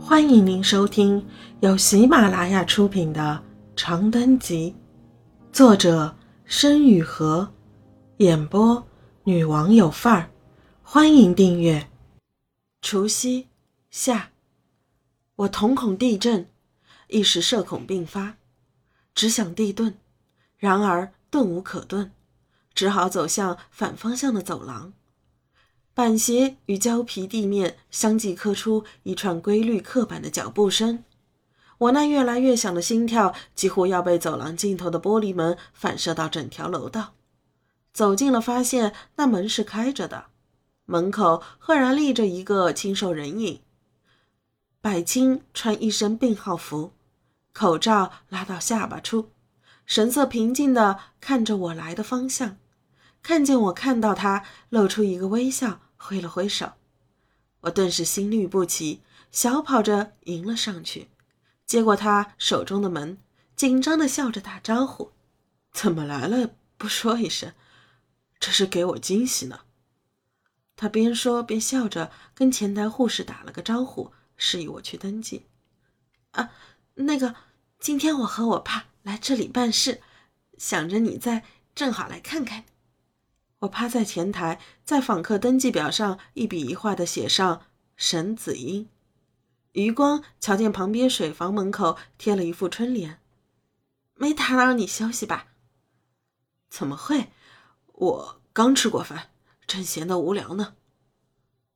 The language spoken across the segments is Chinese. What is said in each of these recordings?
欢迎您收听由喜马拉雅出品的《长灯集》，作者申雨禾，演播女王有范儿。欢迎订阅。除夕下，我瞳孔地震，一时社恐并发，只想地遁，然而遁无可遁，只好走向反方向的走廊。板鞋与胶皮地面相继刻出一串规律刻板的脚步声，我那越来越响的心跳几乎要被走廊尽头的玻璃门反射到整条楼道。走近了，发现那门是开着的，门口赫然立着一个清瘦人影。百青穿一身病号服，口罩拉到下巴处，神色平静地看着我来的方向，看见我看到他，露出一个微笑。挥了挥手，我顿时心律不齐，小跑着迎了上去，接过他手中的门，紧张的笑着打招呼：“怎么来了？不说一声，这是给我惊喜呢。”他边说边笑着跟前台护士打了个招呼，示意我去登记。啊，那个，今天我和我爸来这里办事，想着你在，正好来看看。我趴在前台，在访客登记表上一笔一画的写上沈子英。余光瞧见旁边水房门口贴了一副春联，没打扰你休息吧？怎么会？我刚吃过饭，正闲得无聊呢。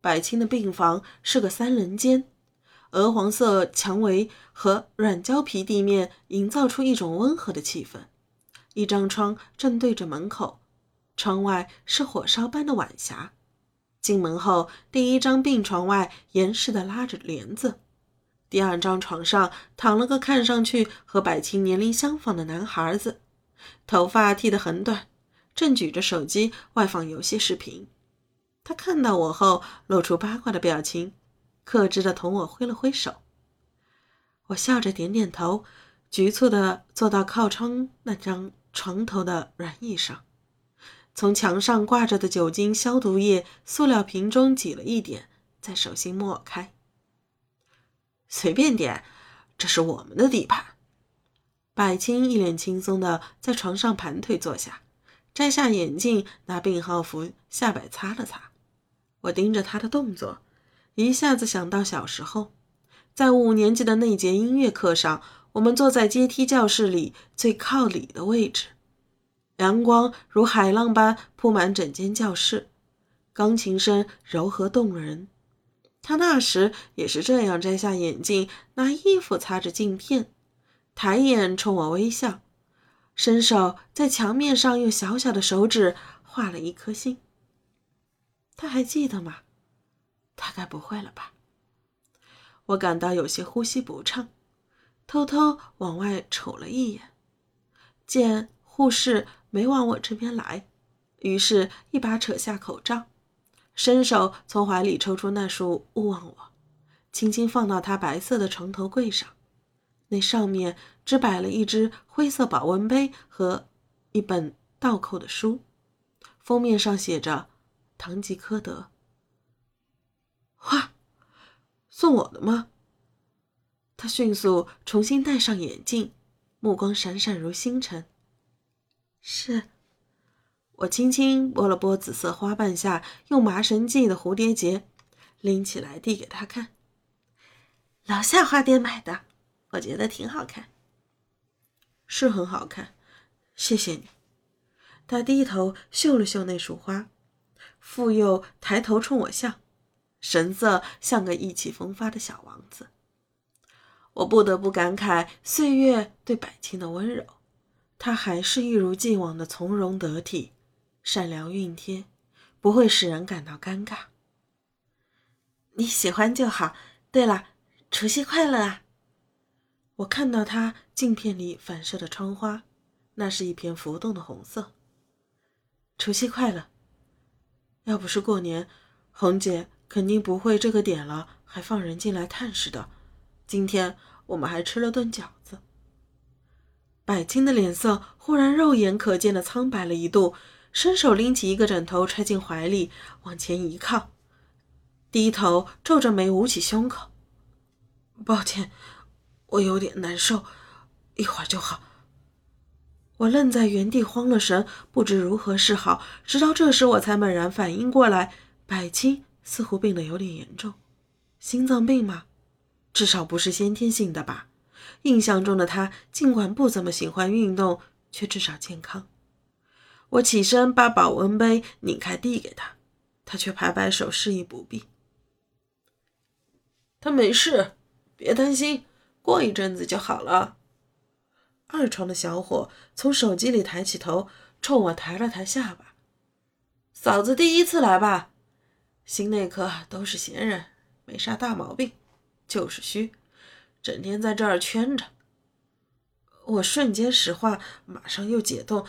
百青的病房是个三人间，鹅黄色墙围和软胶皮地面营造出一种温和的气氛。一张窗正对着门口。窗外是火烧般的晚霞。进门后，第一张病床外严实的拉着帘子，第二张床上躺了个看上去和百青年龄相仿的男孩子，头发剃得很短，正举着手机外放游戏视频。他看到我后，露出八卦的表情，克制的同我挥了挥手。我笑着点点头，局促的坐到靠窗那张床头的软椅上。从墙上挂着的酒精消毒液塑料瓶中挤了一点，在手心抹开。随便点，这是我们的地盘。百青一脸轻松的在床上盘腿坐下，摘下眼镜，拿病号服下摆擦了擦。我盯着他的动作，一下子想到小时候，在五年级的那节音乐课上，我们坐在阶梯教室里最靠里的位置。阳光如海浪般铺满整间教室，钢琴声柔和动人。他那时也是这样摘下眼镜，拿衣服擦着镜片，抬眼冲我微笑，伸手在墙面上用小小的手指画了一颗心。他还记得吗？大概不会了吧。我感到有些呼吸不畅，偷偷往外瞅了一眼，见护士。没往我这边来，于是，一把扯下口罩，伸手从怀里抽出那束勿忘我，轻轻放到他白色的床头柜上。那上面只摆了一只灰色保温杯和一本倒扣的书，封面上写着“堂吉诃德”。哇，送我的吗？他迅速重新戴上眼镜，目光闪闪如星辰。是，我轻轻拨了拨紫色花瓣下用麻绳系的蝴蝶结，拎起来递给他看。楼下花店买的，我觉得挺好看。是很好看，谢谢你。他低头嗅了嗅那束花，复又抬头冲我笑，神色像个意气风发的小王子。我不得不感慨岁月对百姓的温柔。他还是一如既往的从容得体、善良熨帖，不会使人感到尴尬。你喜欢就好。对了，除夕快乐啊！我看到他镜片里反射的窗花，那是一片浮动的红色。除夕快乐！要不是过年，红姐肯定不会这个点了还放人进来探视的。今天我们还吃了顿饺子。百青的脸色忽然肉眼可见的苍白了一度，伸手拎起一个枕头揣进怀里，往前一靠，低头皱着眉，捂起胸口。抱歉，我有点难受，一会儿就好。我愣在原地，慌了神，不知如何是好。直到这时，我才猛然反应过来，百青似乎病得有点严重，心脏病吗？至少不是先天性的吧。印象中的他，尽管不怎么喜欢运动，却至少健康。我起身把保温杯拧开递给他，他却摆摆手示意不必。他没事，别担心，过一阵子就好了。二床的小伙从手机里抬起头，冲我抬了抬下巴：“嫂子第一次来吧？心内科都是闲人，没啥大毛病，就是虚，整天在这儿圈着。”我瞬间石化，马上又解冻，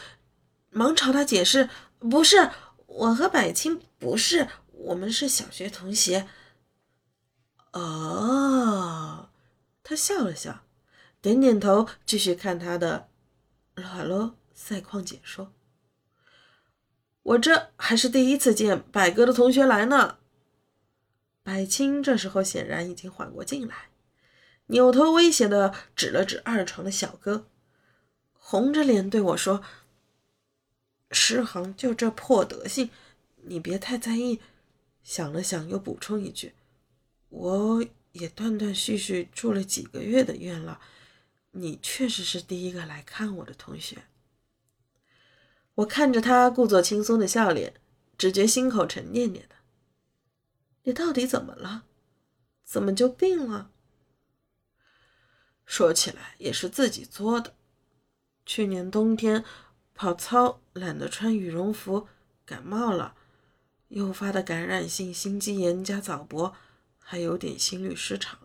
忙朝他解释：“不是，我和百青不是，我们是小学同学。”哦，他笑了笑。点点头，继续看他的。哈喽，赛况解说。我这还是第一次见百哥的同学来呢。百青这时候显然已经缓过劲来，扭头威胁的指了指二床的小哥，红着脸对我说：“诗航就这破德性，你别太在意。”想了想，又补充一句：“我也断断续续住了几个月的院了。”你确实是第一个来看我的同学。我看着他故作轻松的笑脸，只觉心口沉甸甸的。你到底怎么了？怎么就病了？说起来也是自己作的。去年冬天跑操懒得穿羽绒服，感冒了，诱发的感染性心肌炎加早搏，还有点心律失常。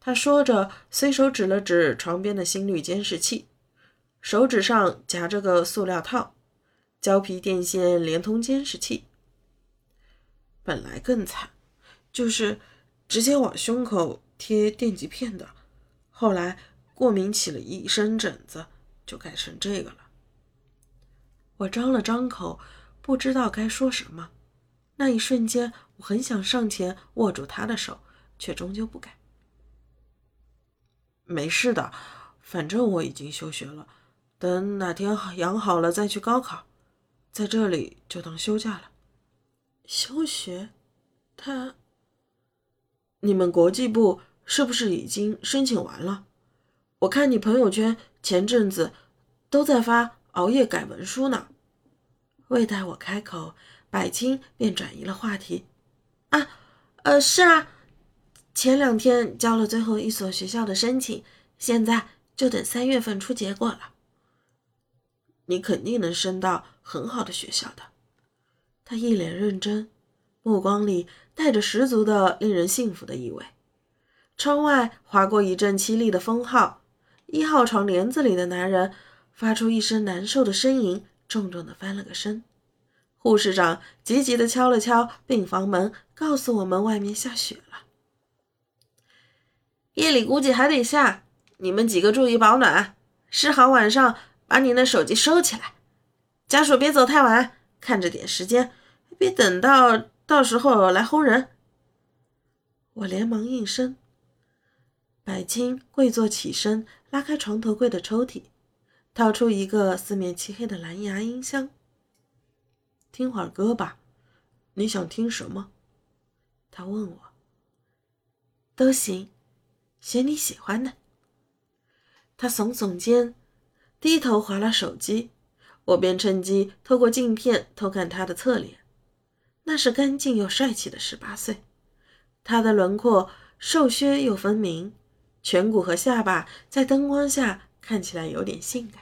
他说着，随手指了指床边的心率监视器，手指上夹着个塑料套，胶皮电线连通监视器。本来更惨，就是直接往胸口贴电极片的，后来过敏起了一身疹子，就改成这个了。我张了张口，不知道该说什么。那一瞬间，我很想上前握住他的手，却终究不敢。没事的，反正我已经休学了，等哪天养好了再去高考，在这里就当休假了。休学？他？你们国际部是不是已经申请完了？我看你朋友圈前阵子都在发熬夜改文书呢。未待我开口，百青便转移了话题。啊，呃，是啊。前两天交了最后一所学校的申请，现在就等三月份出结果了。你肯定能升到很好的学校的。他一脸认真，目光里带着十足的令人信服的意味。窗外划过一阵凄厉的风号，一号床帘子里的男人发出一声难受的呻吟，重重的翻了个身。护士长急急的敲了敲病房门，告诉我们外面下雪了。夜里估计还得下，你们几个注意保暖。诗航晚上把你那手机收起来，家属别走太晚，看着点时间，别等到到时候来轰人。我连忙应声。百青跪坐起身，拉开床头柜的抽屉，掏出一个四面漆黑的蓝牙音箱。听会儿歌吧，你想听什么？他问我。都行。选你喜欢的。他耸耸肩，低头划拉手机，我便趁机透过镜片偷看他的侧脸。那是干净又帅气的十八岁，他的轮廓瘦削又分明，颧骨和下巴在灯光下看起来有点性感。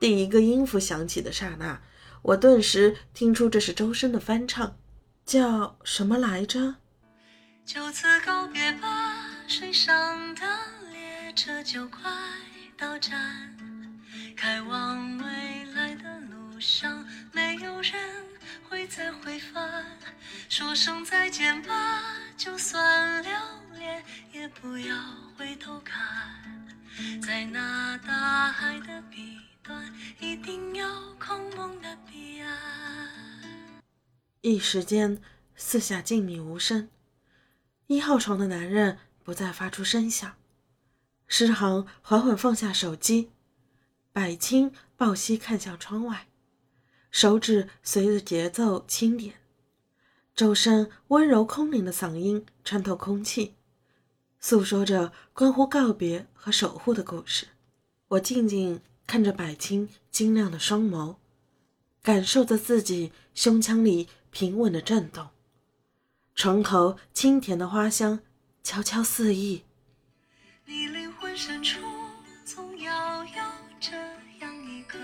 第一个音符响起的刹那，我顿时听出这是周深的翻唱，叫什么来着？就此告别吧。水上的列车就快到站，开往未来的路上，没有人会再回返。说声再见吧，就算留也不要回头看。在那大海的彼端，一定有空的彼岸。一时间，四下静谧无声。一号床的男人不再发出声响，诗航缓缓放下手机，百青抱膝看向窗外，手指随着节奏轻点，周深温柔空灵的嗓音穿透空气，诉说着关乎告别和守护的故事。我静静看着百青晶亮的双眸，感受着自己胸腔里平稳的震动。床头清甜的花香悄悄肆意，你灵魂深处总要有这样一个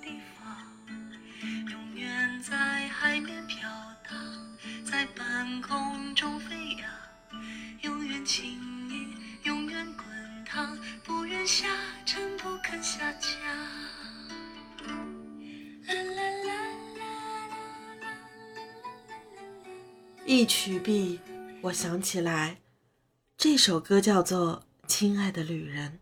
地方，永远在海面飘荡，在半空中飞扬，永远轻盈，永远滚烫，不愿下沉，不肯下降。一曲毕，我想起来，这首歌叫做《亲爱的旅人》。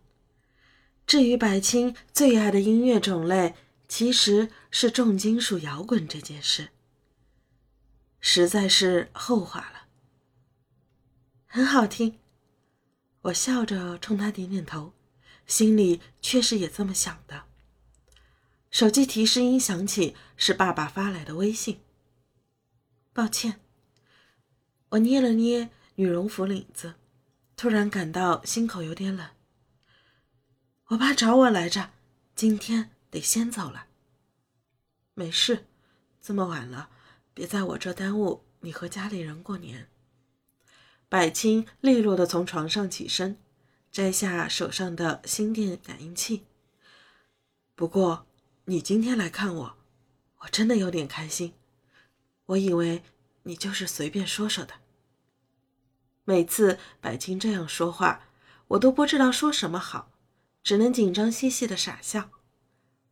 至于白青最爱的音乐种类，其实是重金属摇滚这件事，实在是后话了。很好听，我笑着冲他点点头，心里确实也这么想的。手机提示音响起，是爸爸发来的微信。抱歉。我捏了捏羽绒服领子，突然感到心口有点冷。我爸找我来着，今天得先走了。没事，这么晚了，别在我这耽误你和家里人过年。百青利落的从床上起身，摘下手上的心电感应器。不过，你今天来看我，我真的有点开心。我以为。你就是随便说说的。每次百青这样说话，我都不知道说什么好，只能紧张兮兮的傻笑。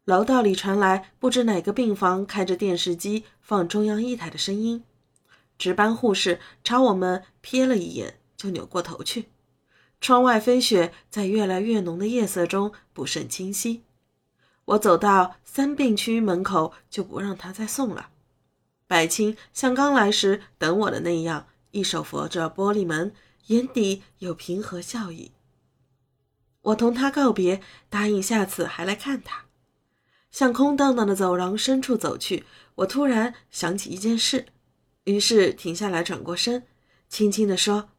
楼道里传来不知哪个病房开着电视机放中央一台的声音，值班护士朝我们瞥了一眼，就扭过头去。窗外飞雪在越来越浓的夜色中不甚清晰。我走到三病区门口，就不让他再送了。百青像刚来时等我的那样，一手扶着玻璃门，眼底有平和笑意。我同他告别，答应下次还来看他。向空荡荡的走廊深处走去，我突然想起一件事，于是停下来，转过身，轻轻地说：“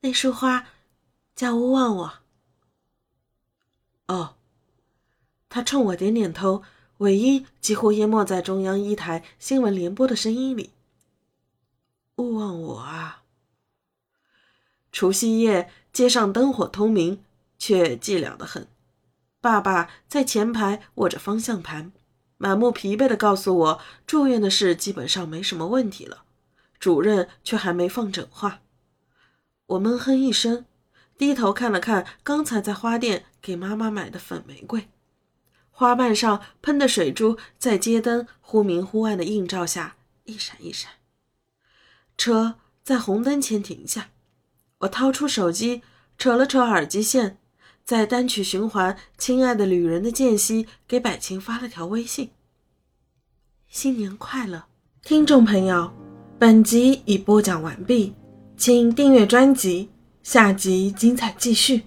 那束花叫勿忘我。”哦，他冲我点点头。尾音几乎淹没在中央一台新闻联播的声音里。勿忘我啊！除夕夜，街上灯火通明，却寂寥得很。爸爸在前排握着方向盘，满目疲惫地告诉我，住院的事基本上没什么问题了。主任却还没放整话。我闷哼一声，低头看了看刚才在花店给妈妈买的粉玫瑰。花瓣上喷的水珠在街灯忽明忽暗的映照下一闪一闪。车在红灯前停下，我掏出手机，扯了扯耳机线，在单曲循环《亲爱的旅人》的间隙，给百青发了条微信：“新年快乐，听众朋友，本集已播讲完毕，请订阅专辑，下集精彩继续。”